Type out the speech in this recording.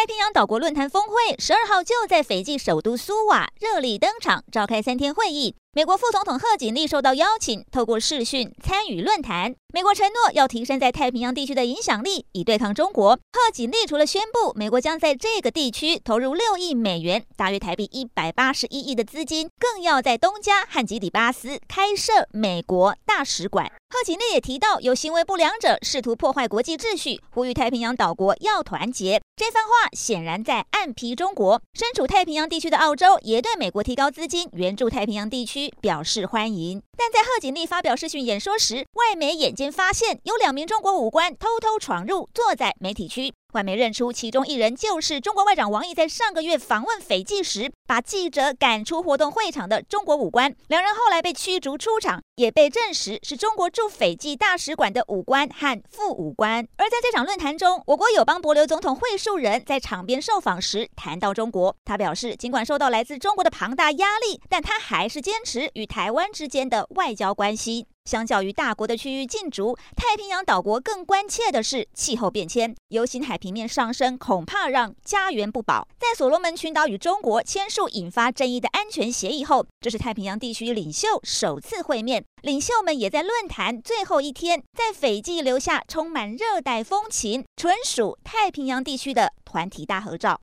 太平洋岛国论坛峰会十二号就在斐济首都苏瓦热力登场，召开三天会议。美国副总统贺锦丽受到邀请，透过视讯参与论坛。美国承诺要提升在太平洋地区的影响力，以对抗中国。贺锦丽除了宣布美国将在这个地区投入六亿美元（大约台币一百八十一亿）的资金，更要在东加和吉里巴斯开设美国大使馆。贺锦丽也提到，有行为不良者试图破坏国际秩序，呼吁太平洋岛国要团结。这番话显然在暗批中国。身处太平洋地区的澳洲也对美国提高资金援助太平洋地区。表示欢迎，但在贺锦丽发表视讯演说时，外媒眼尖发现有两名中国武官偷偷闯入，坐在媒体区。外媒认出其中一人就是中国外长王毅在上个月访问斐济时，把记者赶出活动会场的中国武官。两人后来被驱逐出场，也被证实是中国驻斐济大使馆的武官和副武官。而在这场论坛中，我国友邦博留总统惠树仁在场边受访时谈到中国，他表示，尽管受到来自中国的庞大压力，但他还是坚持与台湾之间的外交关系。相较于大国的区域竞逐，太平洋岛国更关切的是气候变迁。由新海平面上升，恐怕让家园不保。在所罗门群岛与中国签署引发争议的安全协议后，这是太平洋地区领袖首次会面。领袖们也在论坛最后一天，在斐济留下充满热带风情、纯属太平洋地区的团体大合照。